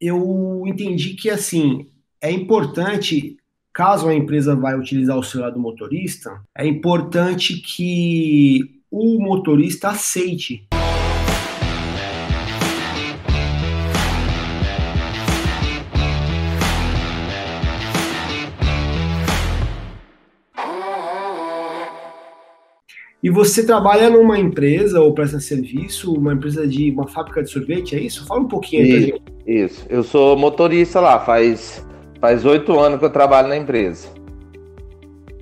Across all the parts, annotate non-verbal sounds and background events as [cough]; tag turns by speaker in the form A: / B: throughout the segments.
A: eu entendi que assim é importante, caso a empresa vai utilizar o celular do motorista, é importante que o motorista aceite E você trabalha numa empresa ou presta serviço, uma empresa de uma fábrica de sorvete, é isso? Fala um pouquinho aí
B: isso, pra gente. Isso, eu sou motorista lá, faz faz oito anos que eu trabalho na empresa.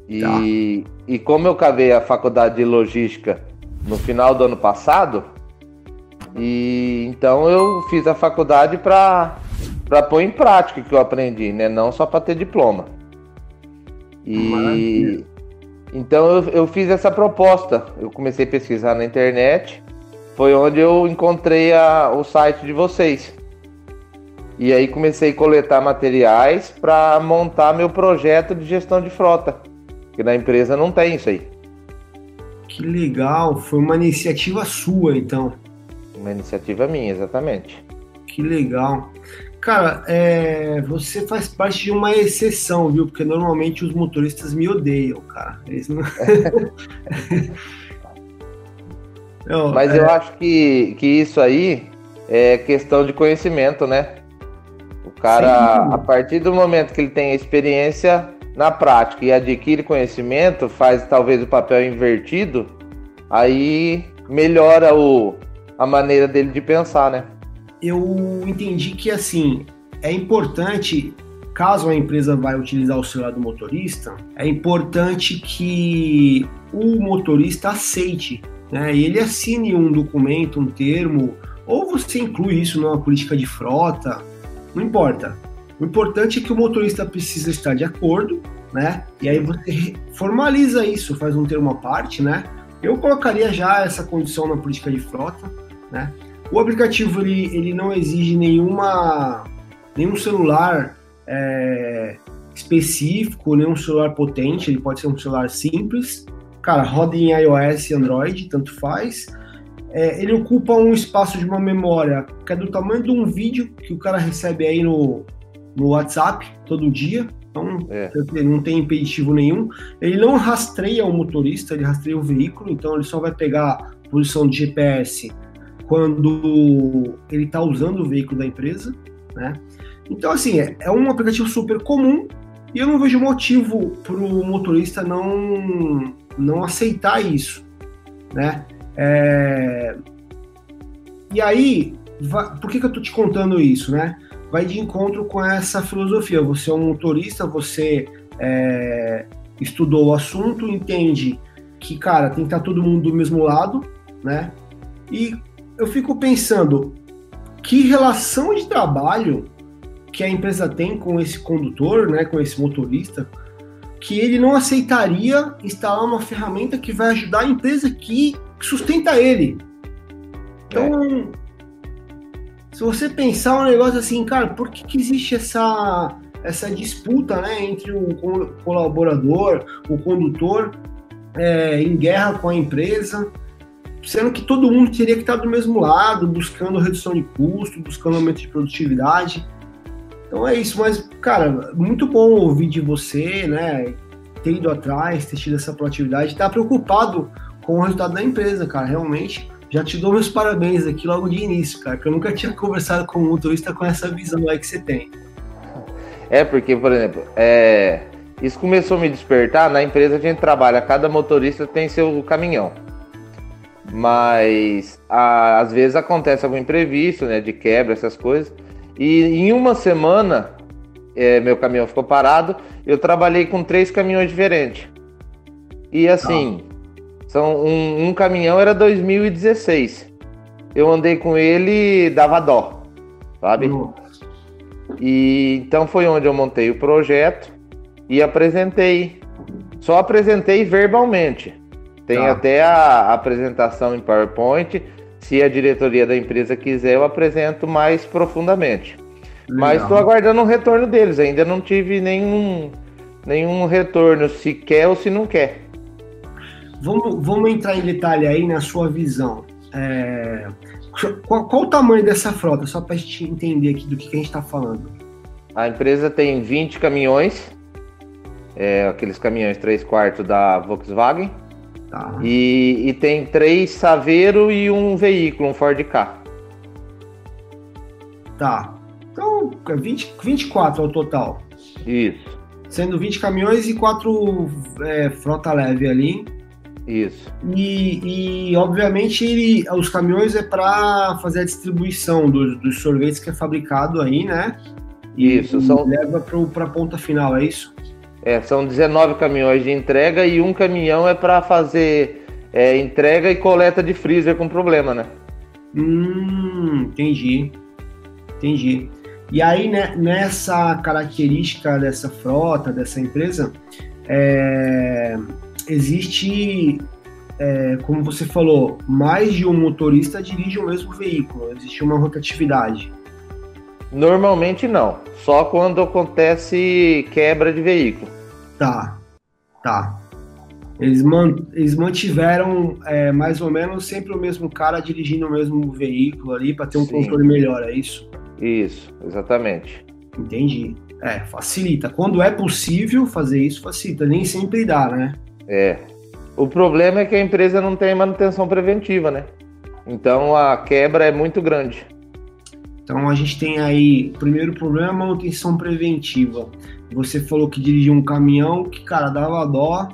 B: E, tá. e como eu cavei a faculdade de logística no final do ano passado, e então eu fiz a faculdade para para pôr em prática o que eu aprendi, né? Não só para ter diploma. E Maravilha. Então eu, eu fiz essa proposta. Eu comecei a pesquisar na internet. Foi onde eu encontrei a, o site de vocês. E aí comecei a coletar materiais para montar meu projeto de gestão de frota. Que na empresa não tem isso aí.
A: Que legal, foi uma iniciativa sua então.
B: Uma iniciativa minha, exatamente.
A: Que legal. Cara, é, você faz parte de uma exceção, viu? Porque normalmente os motoristas me odeiam, cara. Eles não... [laughs]
B: não Mas é... eu acho que, que isso aí é questão de conhecimento, né? O cara, Sim. a partir do momento que ele tem experiência na prática e adquire conhecimento, faz talvez o papel invertido, aí melhora o, a maneira dele de pensar, né?
A: Eu entendi que assim é importante, caso a empresa vai utilizar o celular do motorista, é importante que o motorista aceite, né? Ele assine um documento, um termo, ou você inclui isso numa política de frota, não importa. O importante é que o motorista precisa estar de acordo, né? E aí você formaliza isso, faz um termo à parte, né? Eu colocaria já essa condição na política de frota, né? O aplicativo ele, ele não exige nenhuma, nenhum celular é, específico, nenhum celular potente, ele pode ser um celular simples. Cara, roda em iOS e Android, tanto faz. É, ele ocupa um espaço de uma memória que é do tamanho de um vídeo que o cara recebe aí no, no WhatsApp todo dia. Então, é. não tem impeditivo nenhum. Ele não rastreia o motorista, ele rastreia o veículo, então ele só vai pegar posição de GPS quando ele está usando o veículo da empresa, né? Então, assim, é, é um aplicativo super comum e eu não vejo motivo para o motorista não, não aceitar isso, né? É... E aí, por que, que eu estou te contando isso, né? Vai de encontro com essa filosofia. Você é um motorista, você é, estudou o assunto, entende que, cara, tem que estar todo mundo do mesmo lado, né? E eu fico pensando que relação de trabalho que a empresa tem com esse condutor, né, com esse motorista, que ele não aceitaria instalar uma ferramenta que vai ajudar a empresa que sustenta ele. Então, é. se você pensar um negócio assim, cara, por que, que existe essa, essa disputa né, entre o colaborador, o condutor, é, em guerra com a empresa? Sendo que todo mundo teria que estar do mesmo lado, buscando redução de custo, buscando aumento de produtividade. Então é isso, mas, cara, muito bom ouvir de você, né? Ter ido atrás, ter tido essa proatividade, estar preocupado com o resultado da empresa, cara, realmente. Já te dou meus parabéns aqui logo de início, cara, que eu nunca tinha [laughs] conversado com um motorista com essa visão aí que você tem.
B: É, porque, por exemplo, é... isso começou a me despertar. Na empresa a gente trabalha, cada motorista tem seu caminhão mas a, às vezes acontece algum imprevisto, né, de quebra, essas coisas. E em uma semana, é, meu caminhão ficou parado, eu trabalhei com três caminhões diferentes. E assim, são um, um caminhão era 2016. Eu andei com ele, dava dó, sabe? E então foi onde eu montei o projeto e apresentei. Só apresentei verbalmente. Tem tá. até a apresentação em PowerPoint. Se a diretoria da empresa quiser, eu apresento mais profundamente. Legal. Mas estou aguardando um retorno deles. Ainda não tive nenhum, nenhum retorno, se quer ou se não quer.
A: Vamos, vamos entrar em detalhe aí na sua visão. É, Qual, qual, o tamanho dessa frota? Só para a gente entender aqui do que, que a gente está falando.
B: A empresa tem 20 caminhões, é, aqueles caminhões 3 quartos da Volkswagen. Tá. E, e, tem três Saveiro e um veículo, um Ford K.
A: Tá. Então, 20, 24 ao total.
B: Isso.
A: Sendo 20 caminhões e quatro é, frota leve ali.
B: Isso.
A: E, e obviamente ele, os caminhões é para fazer a distribuição dos, dos, sorvetes que é fabricado aí, né?
B: E, isso. São...
A: leva para a ponta final, é isso?
B: É, são 19 caminhões de entrega e um caminhão é para fazer é, entrega e coleta de freezer com problema, né?
A: Hum, entendi. Entendi. E aí, né, nessa característica dessa frota, dessa empresa, é, existe, é, como você falou, mais de um motorista dirige o mesmo veículo, existe uma rotatividade.
B: Normalmente não, só quando acontece quebra de veículo.
A: Tá, tá. Eles, man, eles mantiveram é, mais ou menos sempre o mesmo cara dirigindo o mesmo veículo ali para ter um Sim. controle melhor, é isso?
B: Isso, exatamente.
A: Entendi. É, facilita. Quando é possível fazer isso, facilita. Nem sempre dá, né?
B: É. O problema é que a empresa não tem manutenção preventiva, né? Então a quebra é muito grande.
A: Então a gente tem aí, o primeiro problema é a manutenção preventiva. Você falou que dirigiu um caminhão que, cara, dava dó.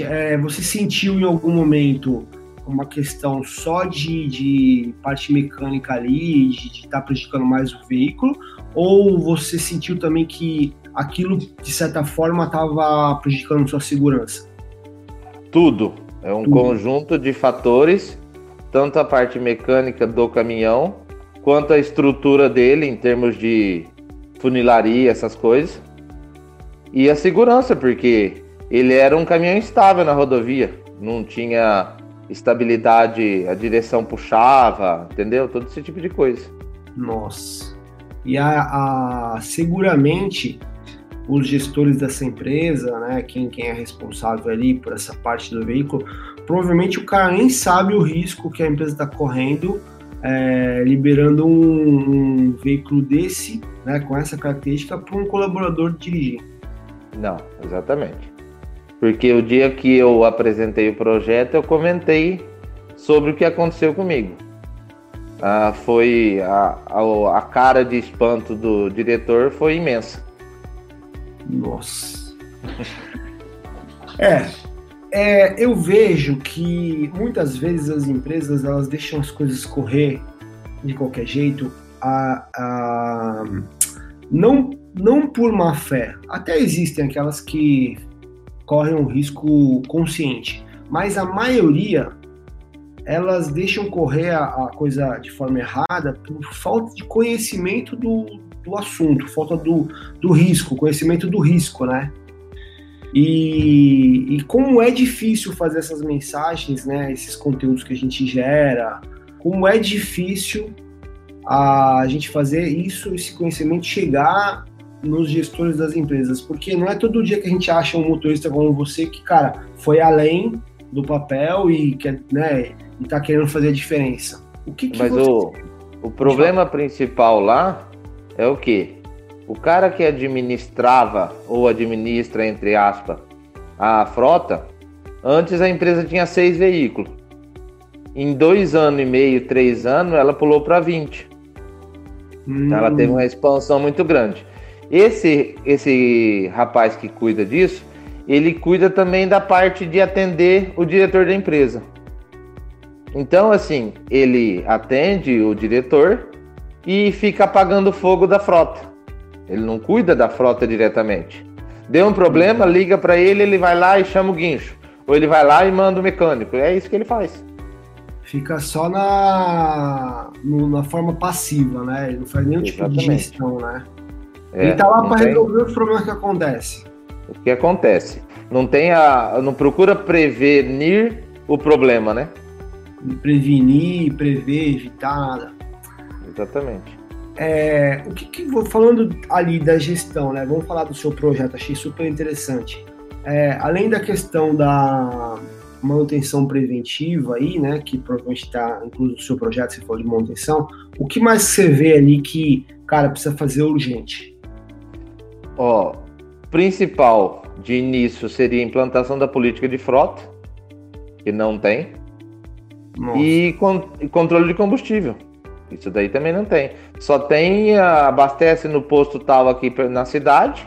A: É, você sentiu em algum momento uma questão só de, de parte mecânica ali, de estar tá prejudicando mais o veículo? Ou você sentiu também que aquilo, de certa forma, estava prejudicando sua segurança?
B: Tudo. É um Tudo. conjunto de fatores, tanto a parte mecânica do caminhão, quanto a estrutura dele em termos de funilaria, essas coisas. E a segurança, porque ele era um caminhão estável na rodovia, não tinha estabilidade, a direção puxava, entendeu? Todo esse tipo de coisa.
A: Nossa. E a, a seguramente os gestores dessa empresa, né, quem, quem é responsável ali por essa parte do veículo, provavelmente o cara nem sabe o risco que a empresa está correndo é, liberando um, um, veículo desse, né, com essa característica, para um colaborador dirigir.
B: Não, exatamente. Porque o dia que eu apresentei o projeto, eu comentei sobre o que aconteceu comigo. Ah, foi a, a, a cara de espanto do diretor foi imensa.
A: Nossa. [laughs] é, é, eu vejo que muitas vezes as empresas elas deixam as coisas correr de qualquer jeito, a, a, não, não por má fé. Até existem aquelas que correm um risco consciente, mas a maioria elas deixam correr a, a coisa de forma errada por falta de conhecimento do, do assunto, falta do, do risco, conhecimento do risco, né? E, e, como é difícil fazer essas mensagens, né, esses conteúdos que a gente gera, como é difícil a gente fazer isso, esse conhecimento chegar nos gestores das empresas, porque não é todo dia que a gente acha um motorista como você que, cara, foi além do papel e quer, né, e tá querendo fazer a diferença.
B: O que, que Mas você... o, o problema principal lá é o que? O cara que administrava ou administra, entre aspas, a frota, antes a empresa tinha seis veículos. Em dois anos e meio, três anos, ela pulou para 20. Hum. Ela teve uma expansão muito grande. Esse, esse rapaz que cuida disso, ele cuida também da parte de atender o diretor da empresa. Então, assim, ele atende o diretor e fica apagando o fogo da frota. Ele não cuida da frota diretamente. Deu um problema, liga para ele, ele vai lá e chama o guincho. Ou ele vai lá e manda o mecânico. É isso que ele faz.
A: Fica só na, no, na forma passiva, né? Ele não faz nenhum Exatamente. tipo de gestão, né? É, ele tá lá para resolver os problemas que acontecem.
B: O que acontece? Não tem a. Não procura prevenir o problema, né?
A: Prevenir, prever, evitar nada.
B: Exatamente.
A: É, o que, que falando ali da gestão, né? Vamos falar do seu projeto, achei super interessante. É, além da questão da, manutenção preventiva aí, né? Que provavelmente está incluso no seu projeto, você falou de manutenção. O que mais você vê ali que, cara, precisa fazer urgente?
B: Ó, principal de início seria a implantação da política de frota, que não tem. E, con e controle de combustível. Isso daí também não tem. Só tem, abastece no posto tal aqui na cidade,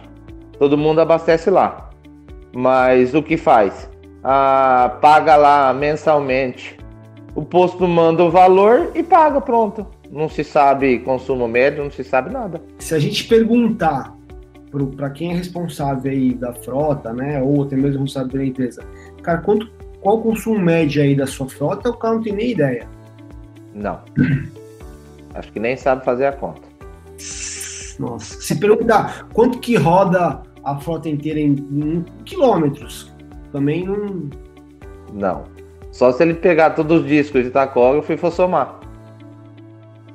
B: todo mundo abastece lá. Mas o que faz? Ah, paga lá mensalmente. O posto manda o valor e paga, pronto. Não se sabe consumo médio, não se sabe nada.
A: Se a gente perguntar para quem é responsável aí da frota, né, ou até mesmo responsável da empresa, cara, quanto, qual o consumo médio aí da sua frota, o cara não tem nem ideia.
B: Não. [clears throat] Acho que nem sabe fazer a conta.
A: Nossa, se perguntar quanto que roda a frota inteira em, em quilômetros, também não.
B: Não. Só se ele pegar todos os discos de tacógrafo e for somar.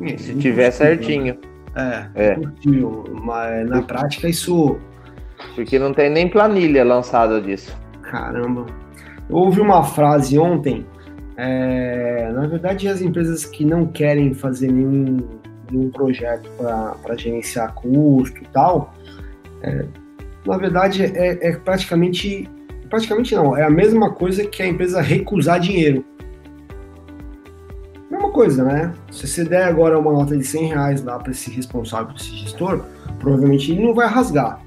B: É, se tiver certinho.
A: É, é. mas na prática isso.
B: Porque não tem nem planilha lançada disso.
A: Caramba. Eu ouvi uma frase ontem. É, na verdade, as empresas que não querem fazer nenhum, nenhum projeto para gerenciar custo e tal, é, na verdade é, é praticamente praticamente não, é a mesma coisa que a empresa recusar dinheiro. Mesma coisa, né? Se você der agora uma nota de 100 reais lá para esse responsável, esse gestor, provavelmente ele não vai rasgar.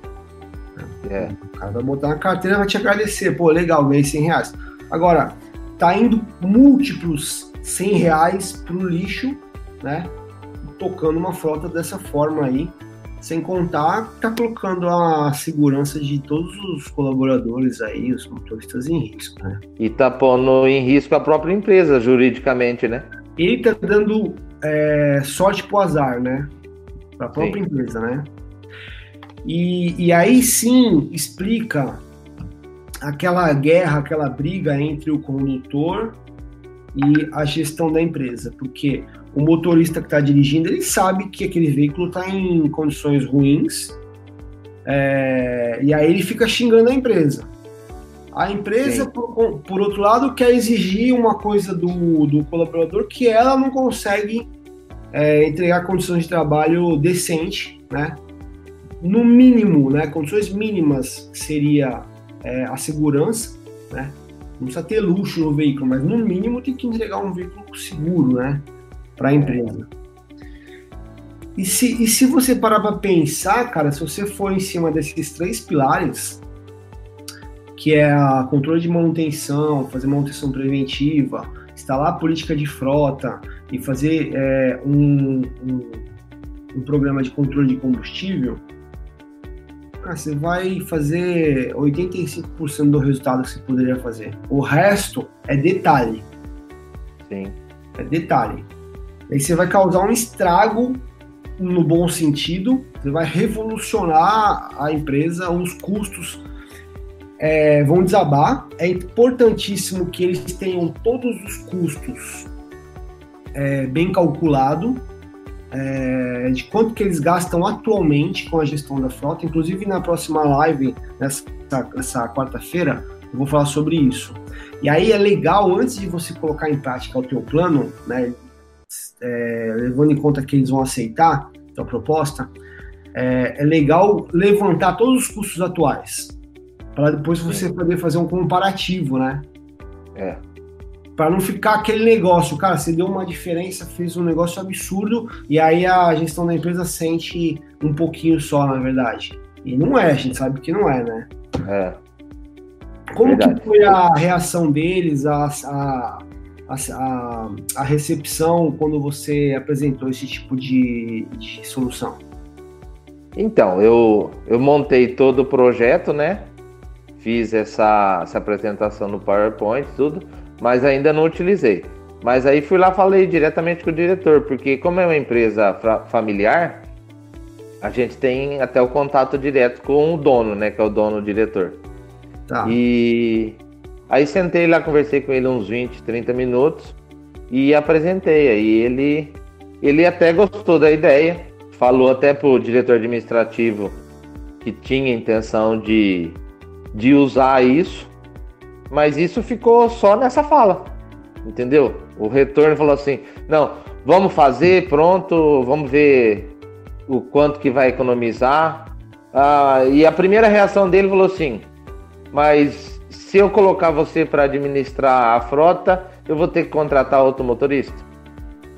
A: É. O cara vai botar na carteira e vai te agradecer. Pô, legal, ganhei 100 reais. Agora, tá indo múltiplos 100 reais pro lixo, né? Tocando uma frota dessa forma aí. Sem contar que tá colocando a segurança de todos os colaboradores aí, os motoristas em risco, né?
B: E tá pondo em risco a própria empresa, juridicamente, né?
A: Ele tá dando é, sorte pro azar, né? Pra própria sim. empresa, né? E, e aí sim explica aquela guerra, aquela briga entre o condutor e a gestão da empresa, porque o motorista que está dirigindo ele sabe que aquele veículo está em condições ruins é, e aí ele fica xingando a empresa. A empresa, por, por, outro lado, quer exigir uma coisa do, do colaborador que ela não consegue é, entregar condições de trabalho decente, né? No mínimo, né? Condições mínimas seria é, a segurança, né? Não precisa ter luxo no veículo, mas no mínimo tem que entregar um veículo seguro, né? para a empresa. E se, e se você parar para pensar, cara, se você for em cima desses três pilares, que é a controle de manutenção, fazer manutenção preventiva, instalar a política de frota e fazer é, um, um, um, programa de controle de combustível, você vai fazer 85% do resultado que você poderia fazer. O resto é detalhe.
B: Sim.
A: É detalhe. Aí você vai causar um estrago no bom sentido, você vai revolucionar a empresa, os custos é, vão desabar. É importantíssimo que eles tenham todos os custos é, bem calculado é, de quanto que eles gastam atualmente com a gestão da frota. Inclusive na próxima live, nessa, nessa quarta-feira, eu vou falar sobre isso. E aí é legal, antes de você colocar em prática o teu plano, né, é, levando em conta que eles vão aceitar a proposta, é, é legal levantar todos os custos atuais, para depois você Sim. poder fazer um comparativo, né?
B: É.
A: Para não ficar aquele negócio, cara, você deu uma diferença, fez um negócio absurdo, e aí a gestão da empresa sente um pouquinho só, na verdade. E não é, a gente sabe que não é, né?
B: É.
A: Como verdade. que foi a reação deles, a, a a, a, recepção quando você apresentou esse tipo de, de solução?
B: Então, eu, eu montei todo o projeto, né? Fiz essa, essa apresentação no PowerPoint, tudo, mas ainda não utilizei. Mas aí fui lá falei diretamente com o diretor, porque como é uma empresa familiar, a gente tem até o contato direto com o dono, né? Que é o dono, o diretor. Tá. E Aí sentei lá, conversei com ele uns 20, 30 minutos e apresentei. Aí ele, ele até gostou da ideia, falou até pro diretor administrativo que tinha intenção de, de usar isso. Mas isso ficou só nessa fala, entendeu? O retorno falou assim: não, vamos fazer, pronto, vamos ver o quanto que vai economizar. Ah, e a primeira reação dele falou assim: mas se eu colocar você para administrar a frota, eu vou ter que contratar outro motorista.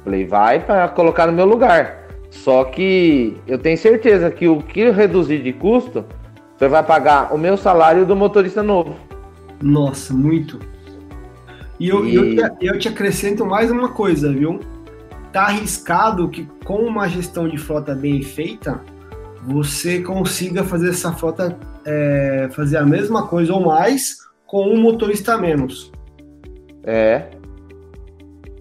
B: Falei, vai para colocar no meu lugar. Só que eu tenho certeza que o que reduzir de custo, você vai pagar o meu salário do motorista novo.
A: Nossa, muito. E eu, e... eu, te, eu te acrescento mais uma coisa, viu? Tá arriscado que com uma gestão de frota bem feita, você consiga fazer essa frota é, fazer a mesma coisa ou mais com um motorista a menos.
B: É.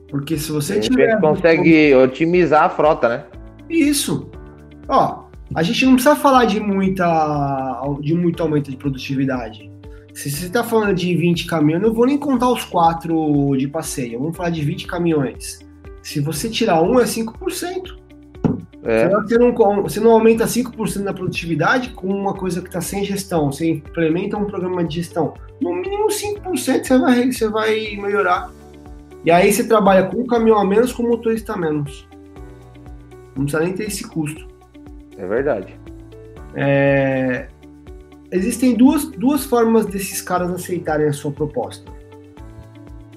A: Porque se você
B: tiver. consegue otimizar a frota, né?
A: Isso. Ó, a gente não precisa falar de muita de muito aumento de produtividade. Se você está falando de 20 caminhões, eu não vou nem contar os quatro de passeio. Vamos falar de 20 caminhões. Se você tirar um, é 5%. É. Você, não, você não aumenta 5% da produtividade com uma coisa que está sem gestão. Você implementa um programa de gestão. No mínimo 5% você vai, você vai melhorar. E aí você trabalha com um caminhão a menos, com um motorista a menos. Não precisa nem ter esse custo.
B: É verdade.
A: É... Existem duas, duas formas desses caras aceitarem a sua proposta.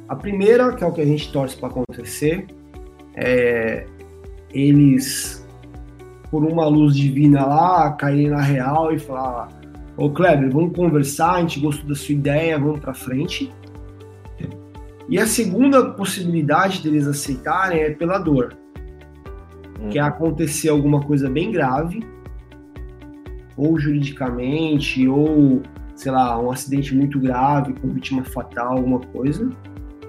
A: A primeira, que é o que a gente torce para acontecer, é eles, por uma luz divina lá, caírem na real e falar: Ô Kleber, vamos conversar, a gente gostou da sua ideia, vamos para frente. E a segunda possibilidade deles aceitarem é pela dor, hum. que é acontecer alguma coisa bem grave, ou juridicamente, ou sei lá, um acidente muito grave com vítima fatal, alguma coisa.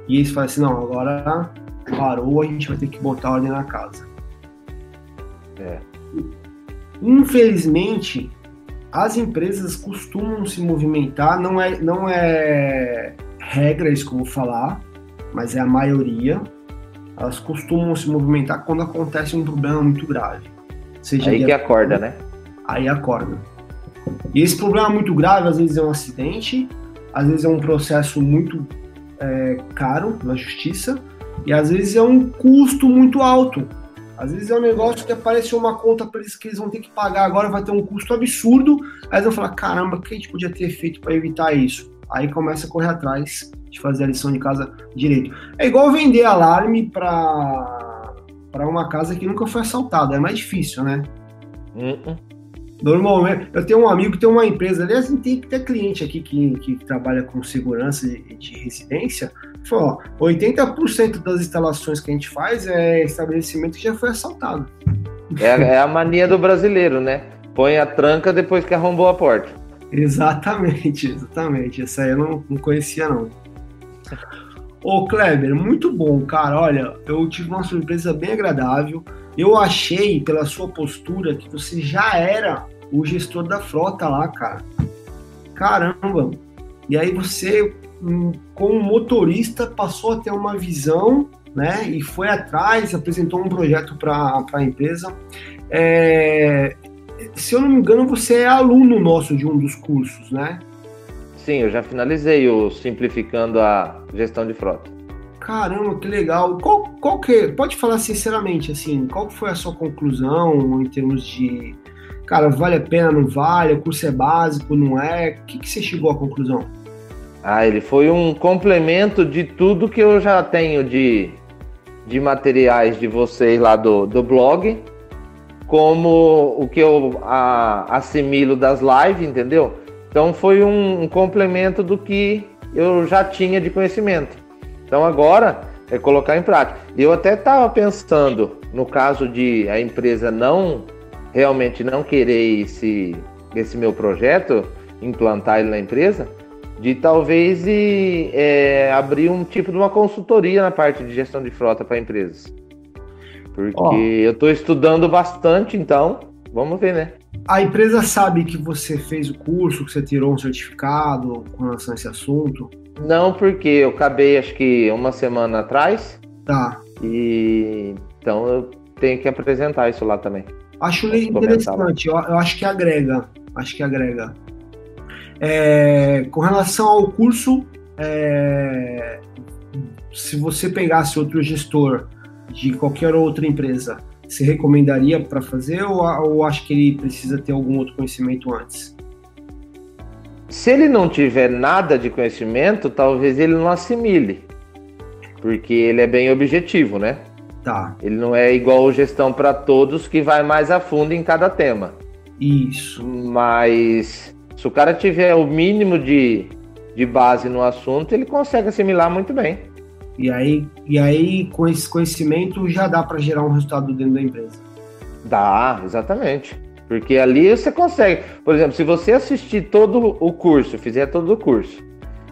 A: E eles falam assim: não, agora parou, a gente vai ter que botar ordem na casa. É. Infelizmente, as empresas costumam se movimentar, não é, não é regra isso que eu vou falar, mas é a maioria. Elas costumam se movimentar quando acontece um problema muito grave.
B: Seja aí que acorda, né?
A: Aí acorda. E esse problema muito grave, às vezes é um acidente, às vezes é um processo muito é, caro na justiça, e às vezes é um custo muito alto. Às vezes é um negócio que apareceu uma conta para eles que eles vão ter que pagar agora, vai ter um custo absurdo. Aí eles vão falar: caramba, o que a gente podia ter feito para evitar isso? Aí começa a correr atrás de fazer a lição de casa direito. É igual vender alarme para uma casa que nunca foi assaltada. É mais difícil, né? Uh -uh. Normalmente, eu tenho um amigo que tem uma empresa, aliás, tem que ter cliente aqui que, que trabalha com segurança de, de residência. Falou, ó, 80% das instalações que a gente faz é estabelecimento que já foi assaltado.
B: É, é a mania do brasileiro, né? Põe a tranca depois que arrombou a porta.
A: Exatamente, exatamente. Essa aí eu não, não conhecia, não. Ô, Kleber, muito bom, cara. Olha, eu tive uma surpresa bem agradável. Eu achei, pela sua postura, que você já era o gestor da frota lá, cara. Caramba! E aí você, hum, como motorista, passou a ter uma visão, né? E foi atrás, apresentou um projeto para a empresa. É, se eu não me engano, você é aluno nosso de um dos cursos, né?
B: Sim, eu já finalizei o Simplificando a Gestão de Frota.
A: Caramba, que legal. Qual, qual que, pode falar sinceramente, assim, qual foi a sua conclusão em termos de cara, vale a pena, não vale, o curso é básico, não é? O que, que você chegou à conclusão?
B: Ah, ele foi um complemento de tudo que eu já tenho de, de materiais de vocês lá do, do blog, como o que eu a, assimilo das lives, entendeu? Então foi um, um complemento do que eu já tinha de conhecimento. Então agora é colocar em prática. Eu até estava pensando, no caso de a empresa não realmente não querer esse, esse meu projeto, implantar ele na empresa, de talvez e, é, abrir um tipo de uma consultoria na parte de gestão de frota para empresas. Porque oh. eu estou estudando bastante, então vamos ver, né?
A: A empresa sabe que você fez o curso, que você tirou um certificado com relação a esse assunto?
B: Não, porque eu acabei acho que uma semana atrás.
A: Tá.
B: E então eu tenho que apresentar isso lá também.
A: Acho interessante, eu, eu, acho que agrega. Acho que agrega. É, com relação ao curso, é, se você pegasse outro gestor de qualquer outra empresa, você recomendaria para fazer ou, ou acha que ele precisa ter algum outro conhecimento antes?
B: Se ele não tiver nada de conhecimento, talvez ele não assimile, porque ele é bem objetivo, né?
A: Tá.
B: Ele não é igual gestão para todos que vai mais a fundo em cada tema.
A: Isso.
B: Mas se o cara tiver o mínimo de, de base no assunto, ele consegue assimilar muito bem.
A: E aí, e aí, com esse conhecimento, já dá para gerar um resultado dentro da empresa.
B: Dá, exatamente. Porque ali você consegue. Por exemplo, se você assistir todo o curso, fizer todo o curso,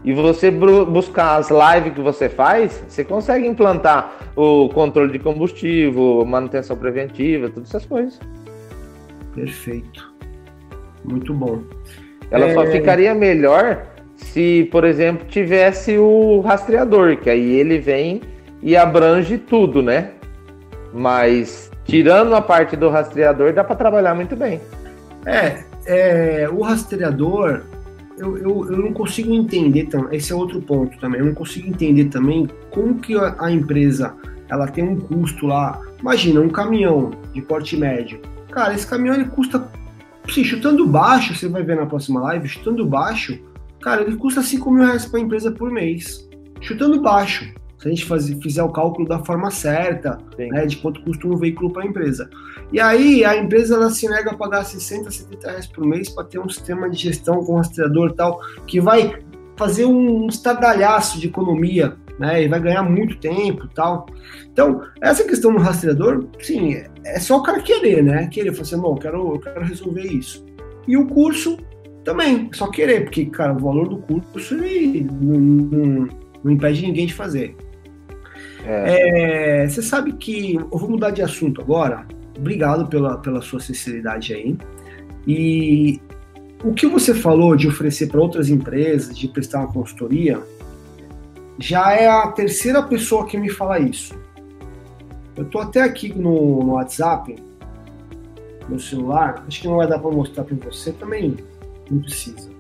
B: e você buscar as lives que você faz, você consegue implantar o controle de combustível, manutenção preventiva, todas essas coisas.
A: Perfeito. Muito bom.
B: Ela é... só ficaria melhor se, por exemplo, tivesse o rastreador, que aí ele vem e abrange tudo, né? Mas tirando a parte do rastreador, dá para trabalhar muito bem.
A: É, é o rastreador, eu, eu, eu, não consigo entender. Esse é outro ponto também. Eu não consigo entender também como que a, empresa ela tem um custo lá. Imagina um caminhão de porte médio. Cara, esse caminhão ele custa, sim, chutando baixo, você vai ver na próxima live, chutando baixo, Cara, ele custa 5 mil reais para a empresa por mês. Chutando baixo. Se a gente fazer, fizer o cálculo da forma certa, né, de quanto custa um veículo para a empresa. E aí a empresa ela se nega a pagar 60, 70 reais por mês para ter um sistema de gestão com rastreador e tal, que vai fazer um estardalhaço de economia, né? E vai ganhar muito tempo tal. Então, essa questão do rastreador, sim, é só o cara querer, né? Querer, falar assim, não, eu quero, eu quero resolver isso. E o curso também, só querer, porque, cara, o valor do curso ele não, não, não impede ninguém de fazer. É. É, você sabe que. Eu vou mudar de assunto agora. Obrigado pela, pela sua sinceridade aí. E o que você falou de oferecer para outras empresas, de prestar uma consultoria, já é a terceira pessoa que me fala isso. Eu estou até aqui no, no WhatsApp, no celular, acho que não vai dar para mostrar para você também não precisa.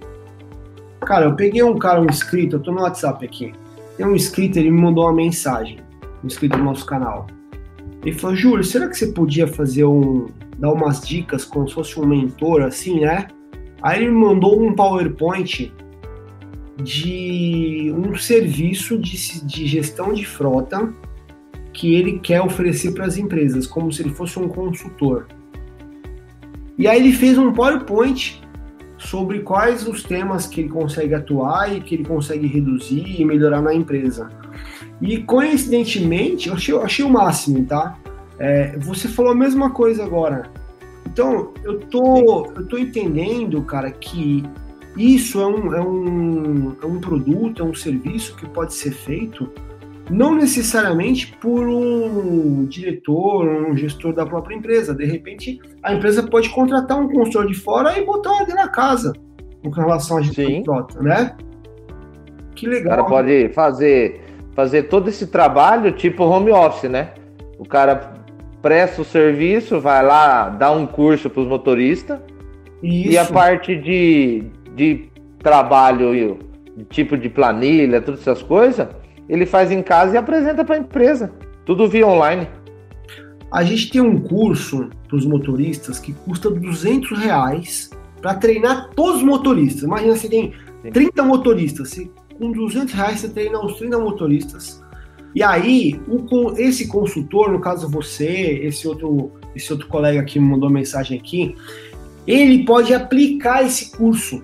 A: Cara, eu peguei um cara, um inscrito, eu tô no WhatsApp aqui. Tem um inscrito, ele me mandou uma mensagem, inscrito do nosso canal. Ele falou, Júlio, será que você podia fazer um. dar umas dicas como se fosse um mentor, assim, né? Aí ele me mandou um PowerPoint de um serviço de, de gestão de frota que ele quer oferecer para as empresas, como se ele fosse um consultor. E aí ele fez um PowerPoint sobre quais os temas que ele consegue atuar e que ele consegue reduzir e melhorar na empresa. E coincidentemente, eu achei, eu achei o máximo, tá? É, você falou a mesma coisa agora. Então, eu tô, eu tô entendendo, cara, que isso é um, é, um, é um produto, é um serviço que pode ser feito não necessariamente por um diretor, um gestor da própria empresa. De repente, a empresa pode contratar um consultor de fora e botar ordem na casa com relação à gestão de frota, né?
B: Que legal. O cara pode fazer, fazer todo esse trabalho tipo home office, né? O cara presta o serviço, vai lá, dá um curso para os motoristas Isso. e a parte de, de trabalho, tipo de planilha, todas essas coisas, ele faz em casa e apresenta para a empresa. Tudo via online.
A: A gente tem um curso para os motoristas que custa 200 reais para treinar todos os motoristas. Imagina, você tem 30 motoristas, você, com 200 reais você treina os 30 motoristas. E aí, o, esse consultor, no caso você, esse outro, esse outro colega que me mandou mensagem aqui, ele pode aplicar esse curso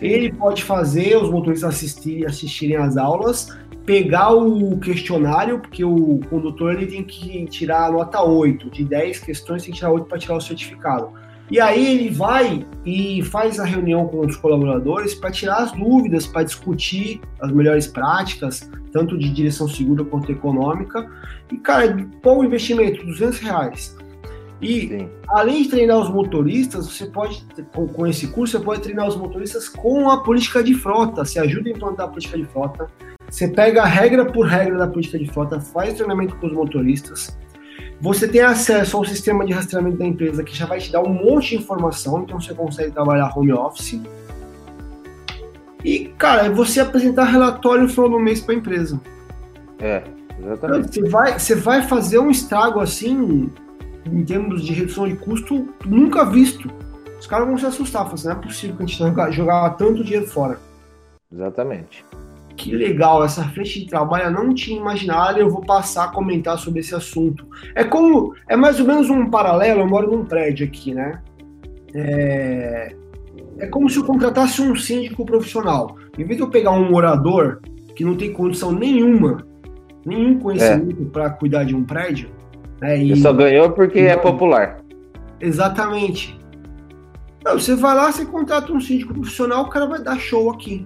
A: ele pode fazer os motoristas assistir, assistirem às aulas, pegar o questionário, porque o condutor ele tem que tirar a nota 8, de 10 questões tem que tirar 8 para tirar o certificado. E aí ele vai e faz a reunião com os colaboradores para tirar as dúvidas, para discutir as melhores práticas, tanto de direção segura quanto econômica. E, cara, qual o investimento? 200 reais. E Sim. além de treinar os motoristas, você pode, com, com, esse curso, você pode treinar os motoristas com a política de frota. Você ajuda a implantar a política de frota. Você pega regra por regra da política de frota, faz treinamento com os motoristas. Você tem acesso ao sistema de rastreamento da empresa que já vai te dar um monte de informação, então você consegue trabalhar home office. E, cara, é você apresentar relatório no final do mês para a empresa.
B: É, exatamente.
A: Você vai, você vai fazer um estrago assim, em termos de redução de custo, nunca visto. Os caras vão se assustar, falar assim, não é possível que a gente jogava tanto dinheiro fora.
B: Exatamente.
A: Que legal, essa frente de trabalho eu não tinha imaginado e eu vou passar a comentar sobre esse assunto. É como, é mais ou menos um paralelo, eu moro num prédio aqui, né? É, é como se eu contratasse um síndico profissional. Em vez de eu pegar um morador que não tem condição nenhuma, nenhum conhecimento é. para cuidar de um prédio.
B: Né, e só ganhou porque é popular.
A: Exatamente. Não, você vai lá, você contrata um síndico profissional, o cara vai dar show aqui.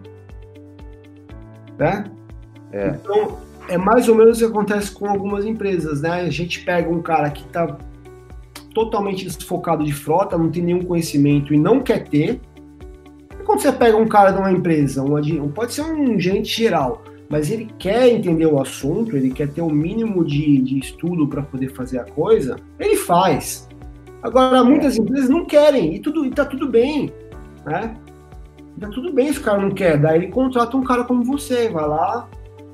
A: Né? É. Então, é mais ou menos o que acontece com algumas empresas, né? A gente pega um cara que está totalmente desfocado de frota, não tem nenhum conhecimento e não quer ter, quando você pega um cara de uma empresa, uma, pode ser um gerente geral, mas ele quer entender o assunto, ele quer ter o um mínimo de, de estudo para poder fazer a coisa, ele faz. Agora, muitas empresas não querem, e, tudo, e tá tudo bem, né? Tá tudo bem se o cara não quer, daí ele contrata um cara como você, vai lá,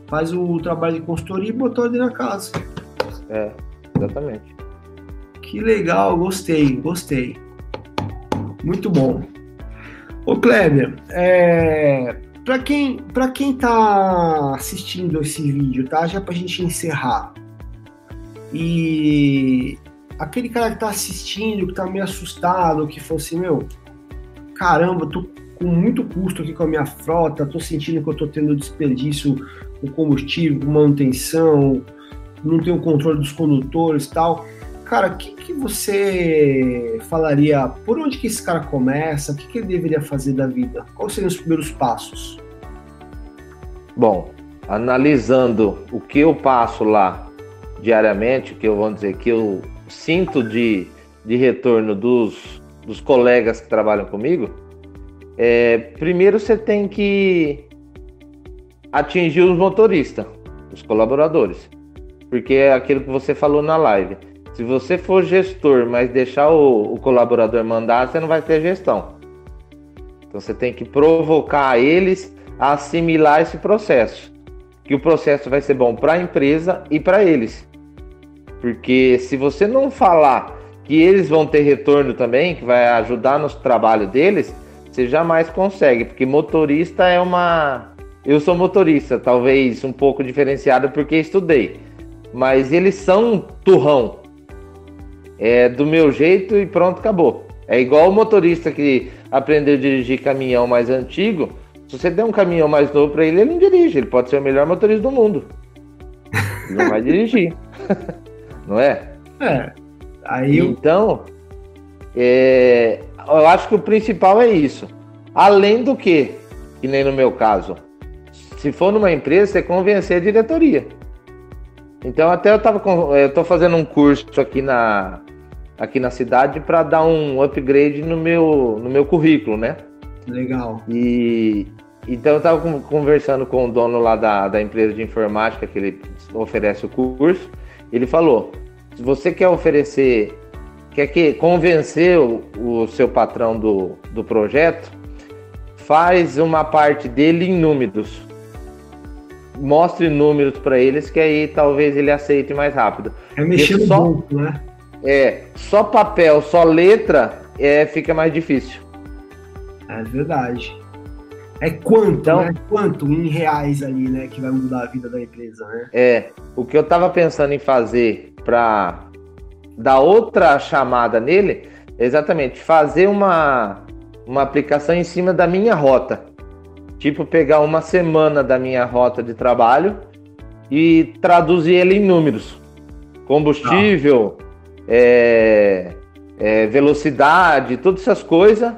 A: faz o trabalho de consultoria e botou ele na casa.
B: É, exatamente.
A: Que legal, gostei, gostei. Muito bom. Ô Kleber, é, para quem para quem tá assistindo esse vídeo, tá? Já pra gente encerrar. E aquele cara que tá assistindo, que tá meio assustado, que falou assim, meu, caramba, tô com muito custo aqui com a minha frota, tô sentindo que eu tô tendo desperdício com combustível, com manutenção, não tenho controle dos condutores tal cara, o que, que você falaria? Por onde que esse cara começa? O que, que ele deveria fazer da vida? Quais seriam os primeiros passos?
B: Bom, analisando o que eu passo lá diariamente, o que eu vou dizer que eu sinto de, de retorno dos, dos colegas que trabalham comigo, é, primeiro você tem que atingir os motoristas, os colaboradores, porque é aquilo que você falou na live. Se você for gestor, mas deixar o, o colaborador mandar, você não vai ter gestão. Então você tem que provocar eles a assimilar esse processo. Que o processo vai ser bom para a empresa e para eles. Porque se você não falar que eles vão ter retorno também, que vai ajudar no trabalho deles, você jamais consegue, porque motorista é uma. Eu sou motorista, talvez um pouco diferenciado porque estudei, mas eles são turrão é do meu jeito e pronto, acabou. É igual o motorista que aprendeu a dirigir caminhão mais antigo. Se você der um caminhão mais novo para ele, ele não dirige. Ele pode ser o melhor motorista do mundo. Ele não vai dirigir. [laughs] não é?
A: É. Aí eu...
B: Então, é, eu acho que o principal é isso. Além do que, que nem no meu caso, se for numa empresa, você convencer a diretoria. Então até eu tava com, eu tô fazendo um curso aqui na aqui na cidade para dar um upgrade no meu no meu currículo, né?
A: Legal.
B: E então eu tava conversando com o dono lá da, da empresa de informática que ele oferece o curso. Ele falou: se você quer oferecer, quer que convencer o, seu patrão do, do projeto, faz uma parte dele em números mostre números para eles que aí talvez ele aceite mais rápido.
A: É mexer só, ponto, né?
B: É, só papel, só letra, é, fica mais difícil.
A: É verdade. É quanto, então, né? Quanto em reais ali, né? Que vai mudar a vida da empresa, né?
B: É. O que eu tava pensando em fazer para dar outra chamada nele, exatamente fazer uma, uma aplicação em cima da minha rota. Tipo, pegar uma semana da minha rota de trabalho e traduzir ele em números. Combustível, é, é, velocidade, todas essas coisas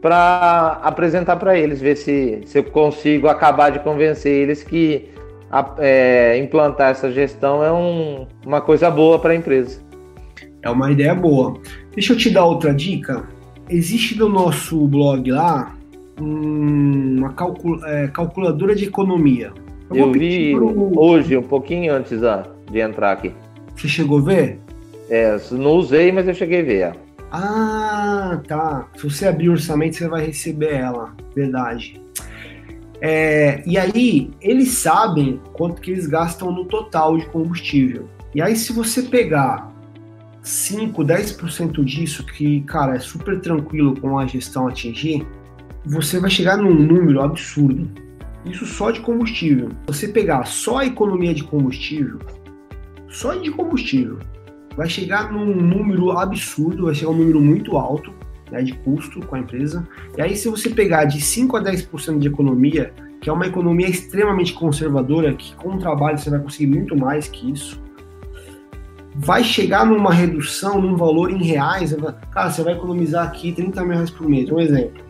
B: para apresentar para eles, ver se, se eu consigo acabar de convencer eles que a, é, implantar essa gestão é um, uma coisa boa para a empresa.
A: É uma ideia boa. Deixa eu te dar outra dica. Existe no nosso blog lá uma é, calculadora de economia.
B: Eu, eu vi hoje, um pouquinho antes de entrar aqui.
A: Você chegou a ver?
B: É, não usei, mas eu cheguei a ver.
A: Ah, tá. Se você abrir o orçamento, você vai receber ela. Verdade. É, e aí, eles sabem quanto que eles gastam no total de combustível. E aí, se você pegar 5, 10% disso, que, cara, é super tranquilo com a gestão atingir, você vai chegar num número absurdo. Isso só de combustível. Você pegar só a economia de combustível, só de combustível, vai chegar num número absurdo, vai chegar um número muito alto né, de custo com a empresa. E aí, se você pegar de 5 a 10% de economia, que é uma economia extremamente conservadora, que com o trabalho você vai conseguir muito mais que isso, vai chegar numa redução, num valor em reais. Cara, você vai economizar aqui 30 mil reais por mês. Um exemplo.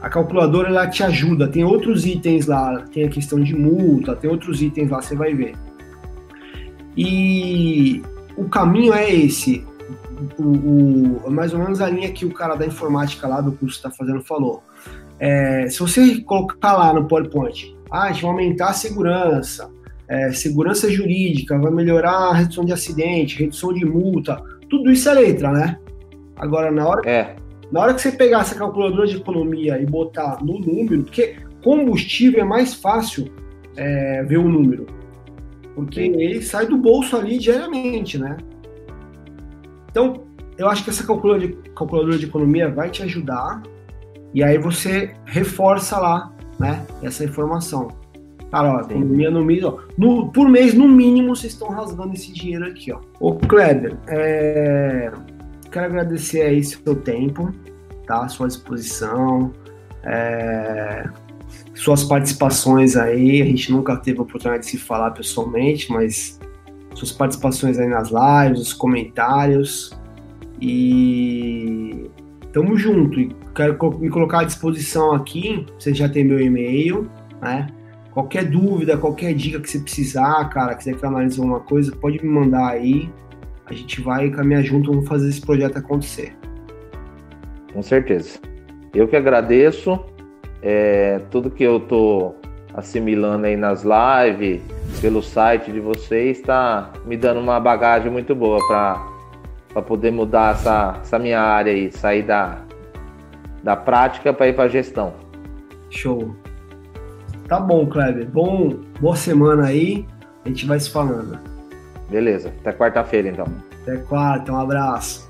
A: A calculadora ela te ajuda, tem outros itens lá, tem a questão de multa, tem outros itens lá, você vai ver. E o caminho é esse o, o, mais ou menos a linha que o cara da informática lá do curso está fazendo falou. É, se você colocar lá no PowerPoint, ah, a gente vai aumentar a segurança, é, segurança jurídica, vai melhorar a redução de acidente, redução de multa, tudo isso é letra, né? Agora, na hora, é. na hora que você pegar essa calculadora de economia e botar no número, porque combustível é mais fácil é, ver o número, porque ele sai do bolso ali diariamente, né? Então, eu acho que essa calculadora de, calculadora de economia vai te ajudar e aí você reforça lá, né, essa informação. Cara, ó, economia no mês, ó, no, por mês, no mínimo, vocês estão rasgando esse dinheiro aqui, ó. Ô, Kleber, é, quero agradecer aí seu tempo, tá? Sua disposição, é, suas participações aí. A gente nunca teve a oportunidade de se falar pessoalmente, mas suas participações aí nas lives, os comentários. E tamo junto. E quero me colocar à disposição aqui. Você já tem meu e-mail, né? Qualquer dúvida, qualquer dica que você precisar, cara, quiser que eu analise alguma coisa, pode me mandar aí. A gente vai caminhar junto, vamos fazer esse projeto acontecer.
B: Com certeza. Eu que agradeço. É, tudo que eu tô assimilando aí nas lives, pelo site de vocês, está me dando uma bagagem muito boa para poder mudar essa, essa minha área aí, sair da, da prática para ir para gestão.
A: Show. Tá bom, Kleber. Bom, boa semana aí. A gente vai se falando.
B: Beleza. Até quarta-feira, então.
A: Até quarta. Um abraço.